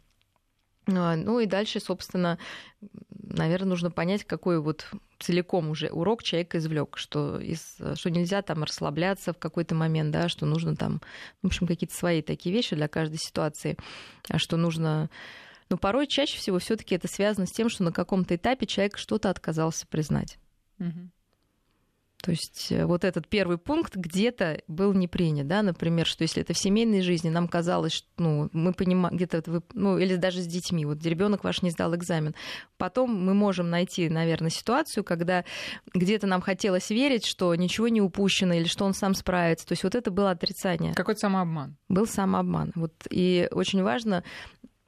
Speaker 2: А, ну и дальше, собственно, наверное, нужно понять, какой вот целиком уже урок человек извлек, что, из, что нельзя там расслабляться в какой-то момент, да, что нужно там, в общем, какие-то свои такие вещи для каждой ситуации, что нужно но порой чаще всего все-таки это связано с тем, что на каком-то этапе человек что-то отказался признать. Угу. То есть э, вот этот первый пункт где-то был не принят, да, например, что если это в семейной жизни, нам казалось, что ну, мы понимаем, где-то, вы, ну, или даже с детьми, вот ребенок ваш не сдал экзамен. Потом мы можем найти, наверное, ситуацию, когда где-то нам хотелось верить, что ничего не упущено или что он сам справится. То есть вот это было отрицание.
Speaker 1: Какой-то самообман.
Speaker 2: Был самообман. Вот, и очень важно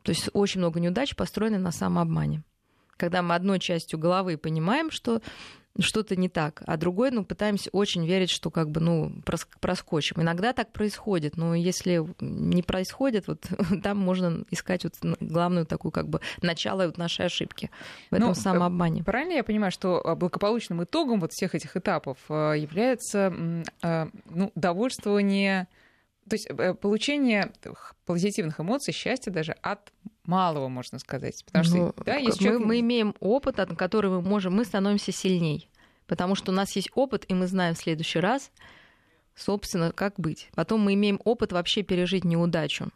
Speaker 2: то есть очень много неудач построены на самообмане. Когда мы одной частью головы понимаем, что что-то не так, а другой, ну, пытаемся очень верить, что как бы, ну, проскочим. Иногда так происходит, но если не происходит, вот там можно искать вот главную такую как бы начало вот нашей ошибки в этом ну, самообмане.
Speaker 1: Правильно я понимаю, что а, благополучным итогом вот всех этих этапов а, является а, ну, довольствование то есть э, получение позитивных эмоций, счастья даже от малого, можно сказать.
Speaker 2: Потому что ну, да, есть мы, человек... мы имеем опыт, от которого мы можем, мы становимся сильней. Потому что у нас есть опыт, и мы знаем в следующий раз, собственно, как быть. Потом мы имеем опыт вообще пережить неудачу.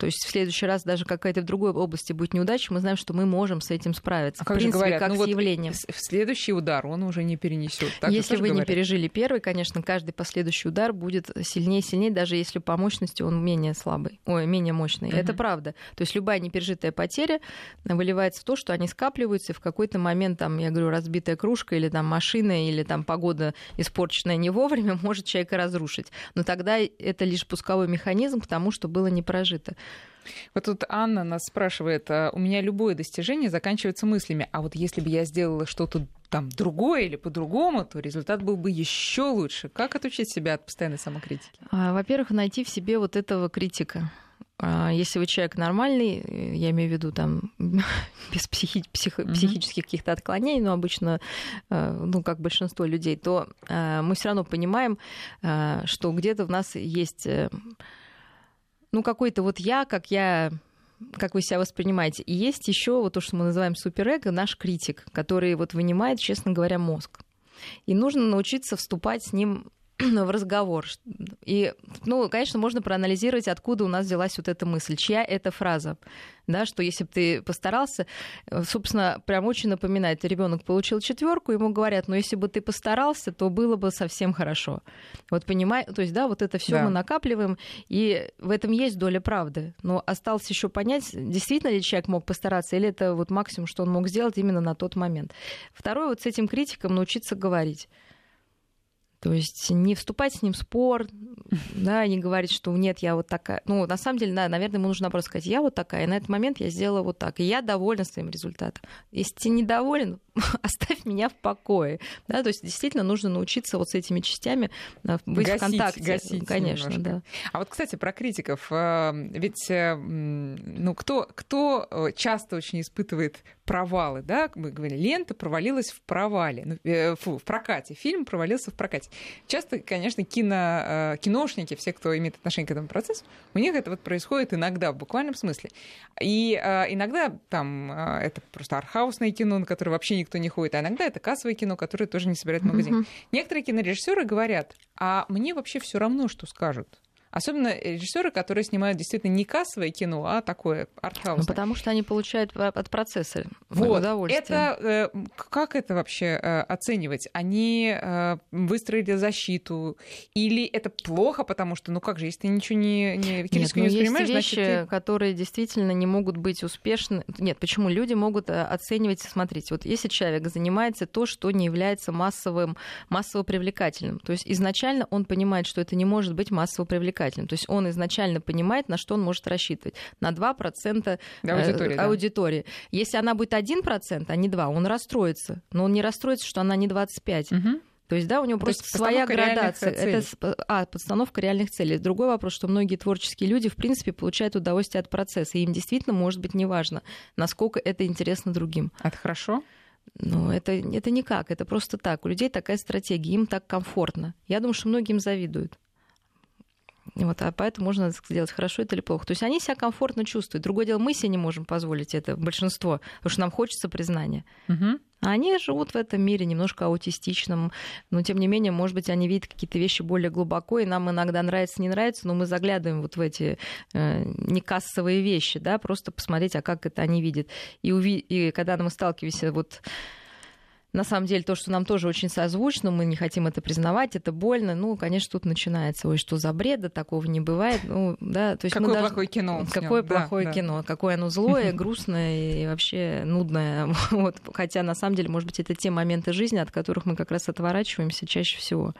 Speaker 2: То есть в следующий раз даже какая-то в другой области будет неудача, мы знаем, что мы можем с этим справиться.
Speaker 1: А в как принципе, же говорят, как ну с вот явлением. В следующий удар он уже не перенесет.
Speaker 2: если вы говорят? не пережили первый, конечно, каждый последующий удар будет сильнее и сильнее, даже если по мощности он менее слабый, ой, менее мощный. Угу. Это правда. То есть любая непережитая потеря выливается в то, что они скапливаются, и в какой-то момент, там, я говорю, разбитая кружка или там машина, или там погода испорченная не вовремя, может человека разрушить. Но тогда это лишь пусковой механизм к тому, что было не прожито.
Speaker 1: Вот тут Анна нас спрашивает, а, у меня любое достижение заканчивается мыслями, а вот если бы я сделала что-то там другое или по-другому, то результат был бы еще лучше. Как отучить себя от постоянной самокритики?
Speaker 2: А, во-первых, найти в себе вот этого критика. А, если вы человек нормальный, я имею в виду там без психи- псих- mm-hmm. психических каких-то отклонений, но обычно, ну, как большинство людей, то мы все равно понимаем, что где-то в нас есть э, ну, какой-то вот я, как я как вы себя воспринимаете. И есть еще вот то, что мы называем суперэго, наш критик, который вот вынимает, честно говоря, мозг. И нужно научиться вступать с ним в разговор. И, ну, конечно, можно проанализировать, откуда у нас взялась вот эта мысль, чья это фраза. Да, что если бы ты постарался, э, собственно, прям очень напоминает, ребенок получил четверку, ему говорят, ну если бы ты постарался, то было бы совсем хорошо. Вот понимай, то есть, да, вот это все да. мы накапливаем, и в этом есть доля правды. Но осталось еще понять, действительно ли человек мог постараться, или это вот максимум, что он мог сделать именно на тот момент. Второе, вот с этим критиком научиться говорить. То есть не вступать с ним в спор, да, не говорить, что нет, я вот такая. Ну, на самом деле, да, наверное, ему нужно просто сказать, я вот такая, и на этот момент я сделала вот так, и я довольна своим результатом. Если ты недоволен, оставь меня в покое. Да, то есть действительно нужно научиться вот с этими частями э, быть гасить, в контакте.
Speaker 1: Гасить Конечно, немножко. да. А вот, кстати, про критиков. Э, ведь э, ну, кто, кто часто очень испытывает провалы, да, мы говорили, лента провалилась в провале, ну, фу, в прокате, фильм провалился в прокате. Часто, конечно, кино, киношники, все, кто имеет отношение к этому процессу, у них это вот происходит иногда в буквальном смысле. И иногда там это просто архаусное кино, на которое вообще никто не ходит. А иногда это кассовое кино, которое тоже не собирает много денег. Некоторые кинорежиссеры говорят, а мне вообще все равно, что скажут. Особенно режиссеры, которые снимают действительно не кассовое кино, а такое артхаусное. Ну,
Speaker 2: потому что они получают от процесса
Speaker 1: вот. удовольствие. Это, э, как это вообще э, оценивать? Они э, выстроили защиту? Или это плохо, потому что, ну как же, если ты ничего не, не, Нет,
Speaker 2: ну,
Speaker 1: не воспринимаешь,
Speaker 2: есть вещи,
Speaker 1: значит,
Speaker 2: ты... которые действительно не могут быть успешны. Нет, почему? Люди могут оценивать, смотрите, вот если человек занимается то, что не является массовым, массово привлекательным, то есть изначально он понимает, что это не может быть массово привлекательным, привлекательным. То есть он изначально понимает, на что он может рассчитывать. На 2%
Speaker 1: э, аудитории,
Speaker 2: аудитории. Да. Если она будет 1%, а не 2%, он расстроится. Но он не расстроится, что она не 25%. Угу. То есть, да, у него
Speaker 1: То
Speaker 2: просто своя градация.
Speaker 1: целей.
Speaker 2: Это, а, подстановка реальных целей. Другой вопрос, что многие творческие люди, в принципе, получают удовольствие от процесса. И им действительно может быть неважно, насколько это интересно другим.
Speaker 1: Это хорошо?
Speaker 2: Но это, это никак, это просто так. У людей такая стратегия, им так комфортно. Я думаю, что многим завидуют. Вот, а поэтому можно сделать хорошо это или плохо. То есть они себя комфортно чувствуют. Другое дело, мы себе не можем позволить это, большинство, потому что нам хочется признания. А они живут в этом мире немножко аутистичном, но тем не менее, может быть, они видят какие-то вещи более глубоко, и нам иногда нравится, не нравится, но мы заглядываем вот в эти э, некассовые вещи, да, просто посмотреть, а как это они видят. И, уви- и когда мы сталкиваемся вот на самом деле, то, что нам тоже очень созвучно, мы не хотим это признавать, это больно. Ну, конечно, тут начинается, ой, что за бред, да такого не бывает. Ну, да, то есть мы
Speaker 1: Какое
Speaker 2: должны-
Speaker 1: плохое кино.
Speaker 2: Какое
Speaker 1: Да,
Speaker 2: плохое
Speaker 1: да.
Speaker 2: кино, какое оно злое, грустное и вообще нудное. Вот. Хотя, на самом деле, может быть, это те моменты жизни, от которых мы как раз отворачиваемся чаще всего.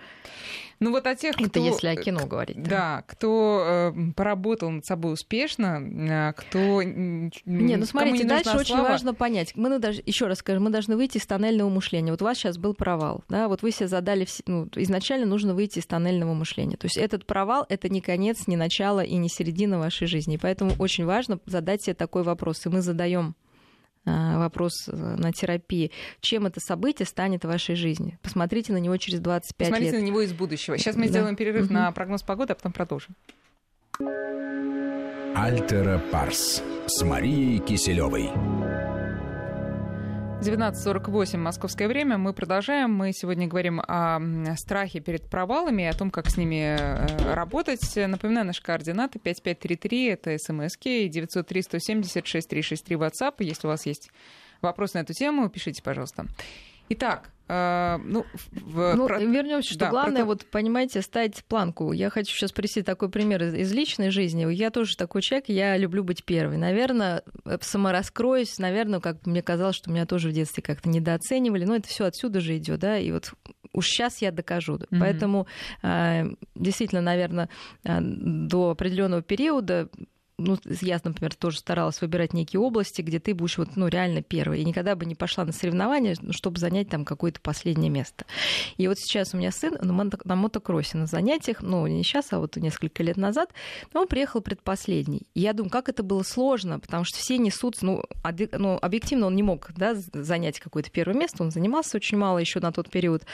Speaker 1: Ну вот о тех, кто...
Speaker 2: Это если о кино говорить. да.
Speaker 1: Да, кто э, поработал над собой успешно, э, кто...
Speaker 2: Не, ну смотрите,
Speaker 1: не
Speaker 2: дальше
Speaker 1: нужна
Speaker 2: очень
Speaker 1: слава.
Speaker 2: важно понять. Мы еще раз скажем, мы должны выйти из тоннельного мышления. Вот у вас сейчас был провал, да, вот вы себе задали, вс- ну, изначально нужно выйти из тоннельного мышления. То есть этот провал — это не конец, не начало и не середина вашей жизни. И поэтому очень важно задать себе такой вопрос. И мы задаем вопрос э, на терапии. Чем это событие станет в вашей жизни? Посмотрите на него через 25
Speaker 1: Посмотрите
Speaker 2: лет.
Speaker 1: на него из будущего. Сейчас мы
Speaker 2: Да.
Speaker 1: сделаем перерыв
Speaker 2: Мгм.
Speaker 1: на прогноз погоды, а потом продолжим.
Speaker 3: Альтера Парс с Марией Киселевой.
Speaker 1: 19.48 московское время. Мы продолжаем. Мы сегодня говорим о страхе перед провалами, о том, как с ними э, работать. Напоминаю, наши координаты 5533, это смски, и 903-170-6363 WhatsApp. Если у вас есть вопрос на эту тему, пишите, пожалуйста. Итак, ну, в-
Speaker 2: Ну,
Speaker 1: про-
Speaker 2: вернемся, что
Speaker 1: да, про
Speaker 2: главное,
Speaker 1: то-
Speaker 2: вот, понимаете, ставить планку. Я хочу сейчас привести такой пример из, из личной жизни. Я тоже такой человек, я люблю быть первой. Наверное, э, самораскроюсь, наверное, как мне казалось, что меня тоже в детстве как-то недооценивали. Но это все отсюда же идет, да, и вот уж сейчас я докажу.
Speaker 1: Мгм.
Speaker 2: Поэтому э, действительно, наверное, э, до определенного периода ну, я, например, тоже старалась выбирать некие области, где ты будешь вот, ну, реально первой. И никогда бы не пошла на соревнования, ну, чтобы занять там какое-то последнее место. И вот сейчас у меня сын на, мото- на мотокроссе на занятиях, ну, не сейчас, а вот несколько лет назад, он приехал предпоследний. И я думаю, как это было сложно, потому что все несутся, ну, объ- ну, объективно он не мог да, занять какое-то первое место, он занимался очень мало еще на тот период.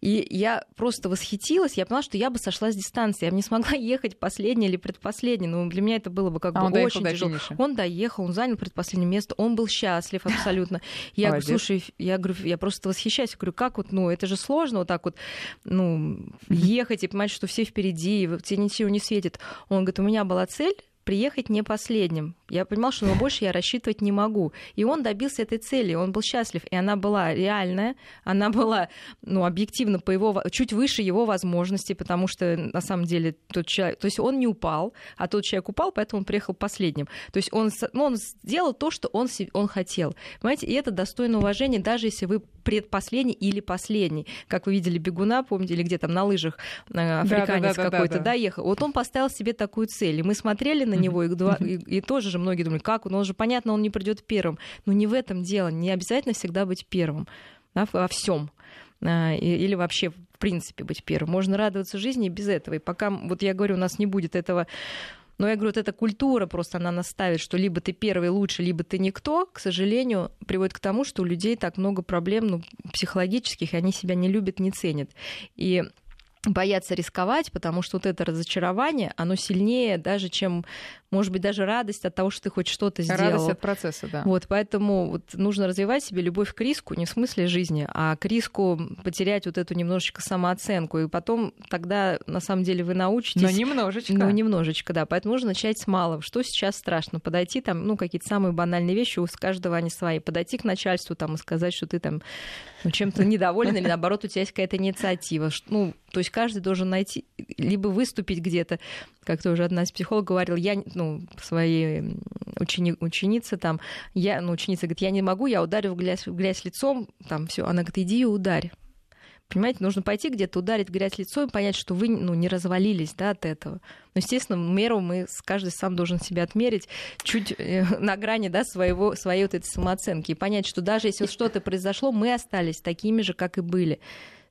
Speaker 2: И я просто восхитилась, я поняла, что я бы сошла с дистанции, я бы не смогла ехать последней или предпоследней. Ну, для меня это было бы как
Speaker 1: А
Speaker 2: бы очень тяжело.
Speaker 1: финиша.
Speaker 2: Он доехал, он занял предпоследнее место, он был счастлив абсолютно. Я говорю, слушай, я говорю, я просто восхищаюсь. Я говорю, как вот, ну, это же сложно вот так вот, ну, ехать и понимать, что все впереди, и тебе ничего не светит. Он говорит, у меня была цель приехать не последним. Я понимала, что на больше я рассчитывать не могу. И он добился этой цели, он был счастлив, и она была реальная, она была, ну, объективно по его, чуть выше его возможностей, потому что на самом деле тот человек, то есть он не упал, а тот человек упал, поэтому он приехал последним. То есть он, ну, он сделал то, что он, он хотел. Понимаете, и это достойно уважения, даже если вы предпоследний или последний. Как вы видели бегуна, помните, или где там на лыжах э, африканец какой-то, да, ехал. Вот он поставил себе такую цель, и мы смотрели на него, и, два- и- и тоже же многие думали, как он, он же, понятно, он не придет первым. Но не в этом дело, не обязательно всегда быть первым да, во всем или вообще в принципе быть первым. Можно радоваться жизни и без этого. И пока, вот я говорю, у нас не будет этого но я говорю, вот эта культура просто, она нас ставит, что либо ты первый лучше, либо ты никто, к сожалению, приводит к тому, что у людей так много проблем ну, психологических, и они себя не любят, не ценят. И боятся рисковать, потому что вот это разочарование, оно сильнее даже, чем, может быть, даже радость от того, что ты хоть что-то сделал.
Speaker 1: Радость от процесса, да.
Speaker 2: Вот, поэтому вот нужно развивать себе любовь к риску, не в смысле жизни, а к риску потерять вот эту немножечко самооценку, и потом тогда, на самом деле, вы научитесь...
Speaker 1: Но немножечко.
Speaker 2: Ну, немножечко, да. Поэтому нужно начать с малого. Что сейчас страшно? Подойти там, ну, какие-то самые банальные вещи, у каждого они свои. Подойти к начальству там и сказать, что ты там ну, чем-то недоволен, или наоборот, у тебя есть какая-то инициатива. Ну, то есть каждый должен найти, либо выступить где-то, как тоже одна из психологов говорила, я, ну, своей учени, ученице там, я, ну, ученица говорит, я не могу, я ударю в грязь, в грязь лицом, там все. Она говорит, иди и ударь. Понимаете, нужно пойти где-то, ударить грязь лицом и понять, что вы ну, не развалились да, от этого. Но, естественно, меру мы каждый сам должен себя отмерить чуть э, на грани да, своего, своей вот этой самооценки. И понять, что даже если что-то произошло, мы остались такими же, как и были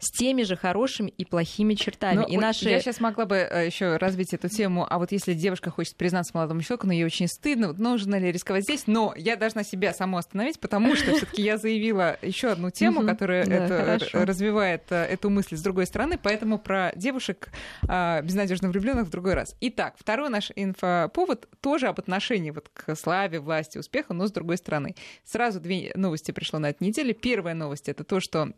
Speaker 2: с теми же хорошими и плохими чертами.
Speaker 1: Но
Speaker 2: и наши...
Speaker 1: Я сейчас могла бы э, еще развить эту тему. А вот если девушка хочет признаться молодому человеку, но ей очень стыдно, вот нужно ли рисковать здесь? Но я должна себя саму остановить, потому что все-таки я заявила еще одну тему, которая развивает э, эту мысль с другой стороны, поэтому про девушек а, безнадежно влюбленных в другой раз. Итак, второй наш инфоповод тоже об отношении вот к славе, власти, успеху, но с другой стороны. Сразу две новости пришло на этой неделе. Первая новость это то, что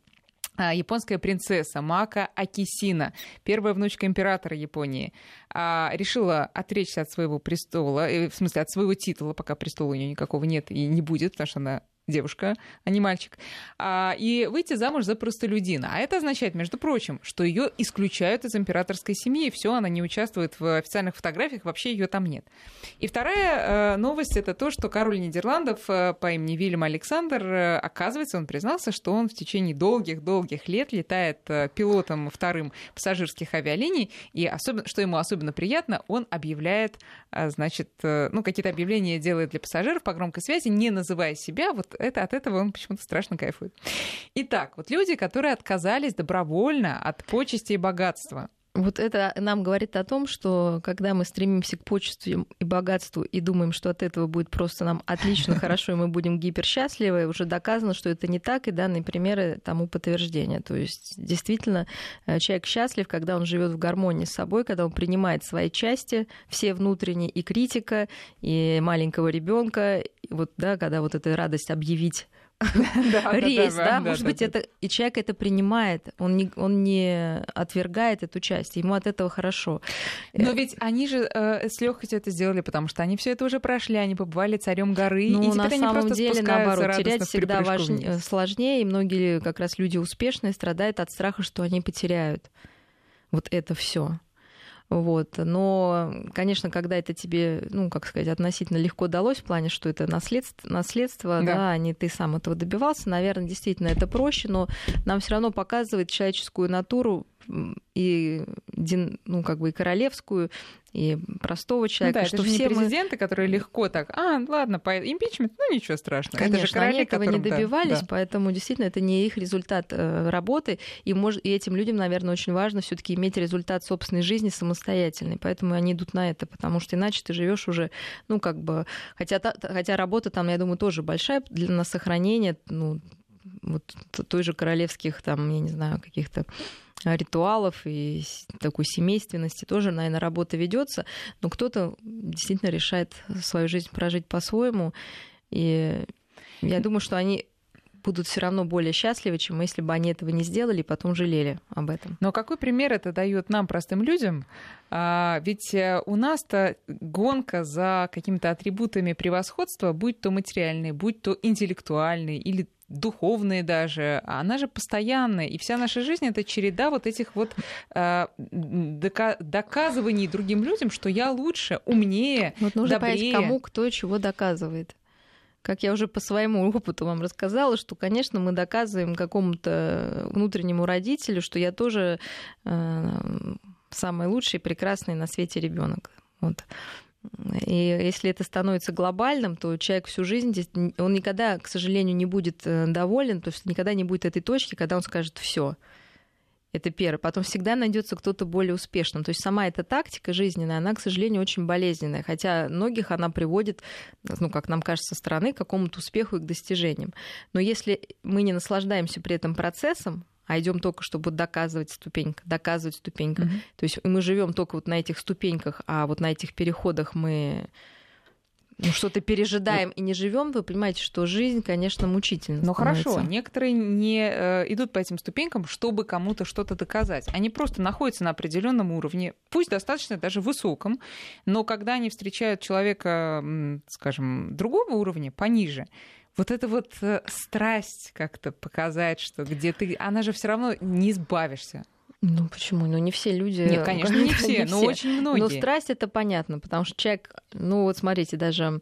Speaker 1: японская принцесса Мака Акисина, первая внучка императора Японии, а, решила отречься от своего престола, э, в смысле от своего титула, пока престола у нее никакого нет и не будет, потому что она девушка, а не мальчик, а, и выйти замуж за простолюдина. А это означает, между прочим, что ее исключают из императорской семьи, все, она не участвует в официальных фотографиях, вообще ее там нет. И вторая э, новость это то, что король Нидерландов э, по имени Вильям Александр, э, оказывается, он признался, что он в течение долгих-долгих лет летает пилотом вторым пассажирских авиалиний, и особенно, что ему особенно приятно, он объявляет, значит, ну, какие-то объявления делает для пассажиров по громкой связи, не называя себя вот это, от этого он почему-то страшно кайфует. Итак, вот люди, которые отказались добровольно от почести и богатства,
Speaker 2: вот это нам говорит о том, что когда мы стремимся к почестям и богатству и думаем, что от этого будет просто нам отлично, хорошо, и мы будем гиперсчастливы, уже доказано, что это не так, и данные примеры тому подтверждение. То есть действительно э, человек счастлив, когда он живет в гармонии с собой, когда он принимает свои части, все внутренние, и критика, и маленького ребенка, вот, да, когда вот эта радость объявить рейс, да, может быть, это и человек это принимает, он не, он не отвергает эту часть, ему от этого хорошо.
Speaker 1: Но ведь они же э, с легкостью это сделали, потому что они все это уже прошли, они побывали царем горы,
Speaker 2: ну,
Speaker 1: и
Speaker 2: на
Speaker 1: теперь они просто
Speaker 2: деле, наоборот, терять всегда
Speaker 1: важнее,
Speaker 2: сложнее, и многие как раз люди успешные страдают от страха, что они потеряют вот это все. Вот. Но, конечно, когда это тебе, ну, как сказать, относительно легко далось, в плане, что это наследство, наследство да. да, а не ты сам этого добивался, наверное, действительно это проще, но нам все равно показывает человеческую натуру и ну, как бы и королевскую, и простого человека.
Speaker 1: Ну да,
Speaker 2: что
Speaker 1: это же
Speaker 2: все
Speaker 1: не президенты, мы... которые легко так, а, ладно, по импичмент, ну ничего страшного.
Speaker 2: Конечно,
Speaker 1: это же короли,
Speaker 2: они этого
Speaker 1: которым,
Speaker 2: не добивались,
Speaker 1: да,
Speaker 2: поэтому действительно это не их результат э, работы, и, может, и этим людям, наверное, очень важно все таки иметь результат собственной жизни самостоятельный, поэтому они идут на это, потому что иначе ты живешь уже, ну, как бы, хотя, хотя работа там, я думаю, тоже большая для на сохранение, ну, вот той же королевских, там, я не знаю, каких-то ритуалов и такой семейственности тоже, наверное, работа ведется, но кто-то действительно решает свою жизнь прожить по-своему. И я думаю, что они будут все равно более счастливы, чем если бы они этого не сделали и потом жалели об этом.
Speaker 1: Но какой пример это дает нам, простым людям? А, ведь э, у нас-то гонка за какими-то атрибутами превосходства, будь то материальные, будь то интеллектуальные или духовные даже, она же постоянная. И вся наша жизнь это череда вот этих вот э, дока- доказываний другим людям, что я лучше, умнее,
Speaker 2: вот нужно
Speaker 1: добрее.
Speaker 2: понять, кому кто чего доказывает. Как я уже по своему опыту вам рассказала, что, конечно, мы доказываем какому-то внутреннему родителю, что я тоже э, самый лучший и прекрасный на свете ребенок. Вот. И если это становится глобальным, то человек всю жизнь, он никогда, к сожалению, не будет э, доволен, то есть никогда не будет этой точки, когда он скажет все. Это первое. Потом всегда найдется кто-то более успешным. То есть сама эта тактика жизненная, она, к сожалению, очень болезненная. Хотя многих она приводит, ну, как нам кажется, со стороны, к какому-то успеху и к достижениям. Но если мы не наслаждаемся при этом процессом, а идем только, чтобы доказывать ступенька, доказывать ступенька. Mm-hmm. То есть мы живем только вот на этих ступеньках, а вот на этих переходах мы ну, что-то пережидаем и не живем, вы понимаете, что жизнь, конечно, мучительна.
Speaker 1: Ну хорошо, некоторые не э, идут по этим ступенькам, чтобы кому-то что-то доказать. Они просто находятся на определенном уровне, пусть достаточно даже высоком, но когда они встречают человека, скажем, другого уровня, пониже, вот эта вот э, страсть как-то показать, что где ты, она же все равно не избавишься.
Speaker 2: Ну почему? Ну не все люди.
Speaker 1: Нет, конечно, не все, не но все. очень многие.
Speaker 2: Но страсть это понятно, потому что человек, ну вот смотрите, даже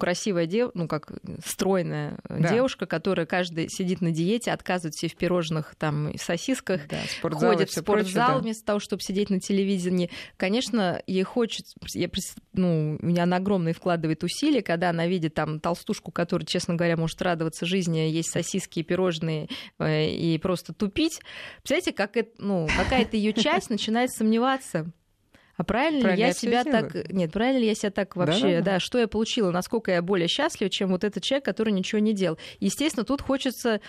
Speaker 2: красивая девушка, ну как стройная да. девушка, которая каждый сидит на диете, отказывает себе в пирожных, там, и сосисках, да, ходит в спортзал прочее, да. вместо того, чтобы сидеть на телевидении. Конечно, ей хочется, я, ну, она огромные вкладывает усилия, когда она видит там толстушку, которая, честно говоря, может радоваться жизни, есть сосиски и пирожные э, и просто тупить. Представляете, как это, ну, какая-то ее часть начинает сомневаться а правильно, правильно ли я себя делаю? так... Нет, правильно ли я себя так вообще... Да, да, да, что я получила, насколько я более счастлива, чем вот этот человек, который ничего не делал. Естественно, тут хочется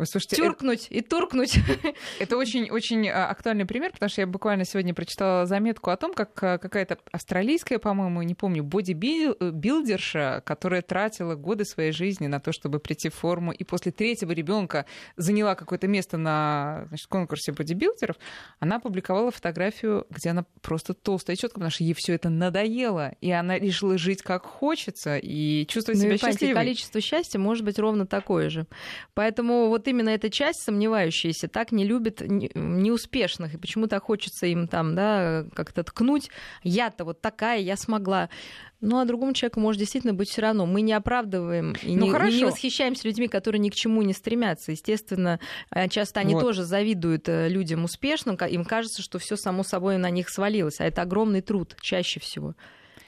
Speaker 2: вы слушайте, Тюркнуть это... и туркнуть.
Speaker 1: Это очень-очень а, актуальный пример, потому что я буквально сегодня прочитала заметку о том, как а, какая-то австралийская, по-моему, не помню, бодибилдерша, которая тратила годы своей жизни на то, чтобы прийти в форму, и после третьего ребенка заняла какое-то место на значит, конкурсе бодибилдеров, она опубликовала фотографию, где она просто толстая и четко, потому что ей все это надоело, и она решила жить как хочется и чувствовать ну, себя счастливой.
Speaker 2: Количество счастья может быть ровно такое же. Поэтому вот именно эта часть сомневающаяся так не любит неуспешных, и почему так хочется им там, да, как-то ткнуть. Я-то вот такая, я смогла. Ну, а другому человеку может действительно быть все равно. Мы не оправдываем и ну, не, не восхищаемся людьми, которые ни к чему не стремятся. Естественно, э, часто они вот. тоже завидуют э, людям успешным, им кажется, что все само собой на них свалилось, а это огромный труд чаще всего.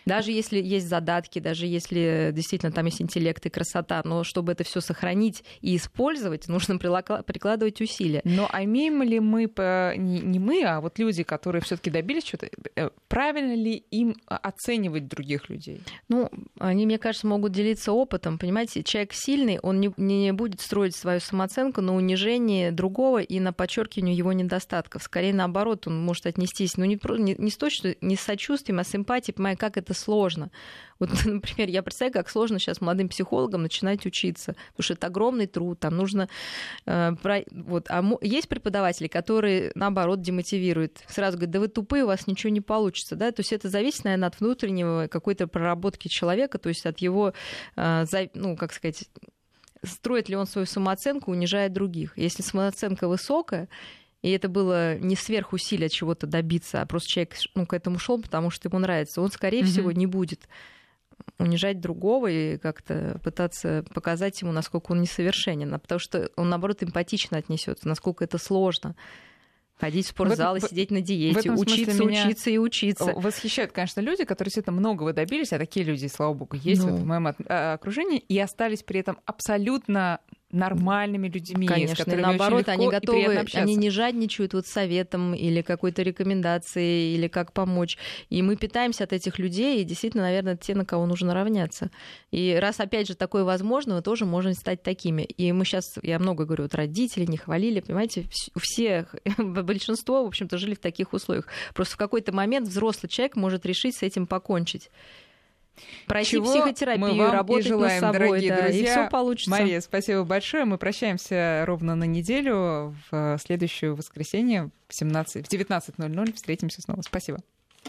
Speaker 2: Даже если есть задатки, даже если действительно там есть интеллект и красота, но чтобы это все сохранить и использовать, нужно прикладывать усилия.
Speaker 1: Но а имеем ли мы, не мы, а вот люди, которые все-таки добились чего-то, э, правильно ли им оценивать других людей?
Speaker 2: Ну, они, мне кажется, могут делиться опытом. Понимаете, человек сильный, он не, не будет строить свою самооценку на унижении другого и на подчеркиванию его недостатков. Скорее наоборот, он может отнестись, ну, не, не, не с точно, не с сочувствием, а с эмпатией, понимая, как это это сложно. Вот, например, я представляю, как сложно сейчас молодым психологам начинать учиться, потому что это огромный труд, там нужно... Э, вот, а есть преподаватели, которые, наоборот, демотивируют. Сразу говорят, да вы тупые, у вас ничего не получится. Да? То есть это зависит, наверное, от внутреннего какой-то проработки человека, то есть от его, э, ну, как сказать, строит ли он свою самооценку, унижая других. Если самооценка высокая, и это было не сверхусилие чего-то добиться, а просто человек ну, к этому шел, потому что ему нравится, он, скорее mm-hmm. всего, не будет унижать другого и как-то пытаться показать ему, насколько он несовершенен, а потому что он, наоборот, эмпатично отнесется, насколько это сложно ходить в спортзал в и сидеть на диете, учиться, учиться и учиться.
Speaker 1: Восхищают, конечно, люди, которые действительно многого добились, а такие люди, слава богу, есть ну. вот в моем а, окружении, и остались при этом абсолютно нормальными людьми,
Speaker 2: Конечно,
Speaker 1: с которыми
Speaker 2: наоборот, они готовы, они не жадничают вот советом или какой-то рекомендацией, или как помочь. И мы питаемся от этих людей, и действительно, наверное, те, на кого нужно равняться. И раз, опять же, такое возможно, мы тоже можем стать такими. И мы сейчас, я много говорю, вот родители не хвалили, понимаете, все, большинство, в общем-то, жили в таких условиях. Просто в какой-то момент взрослый человек может решить с этим покончить. Пройти Чего психотерапию, мы вам работать и желаем, над собой, дорогие да, друзья. и все получится.
Speaker 1: Мария, спасибо большое. Мы прощаемся ровно на неделю. В следующее воскресенье в, 17, в 19.00 встретимся снова. Спасибо.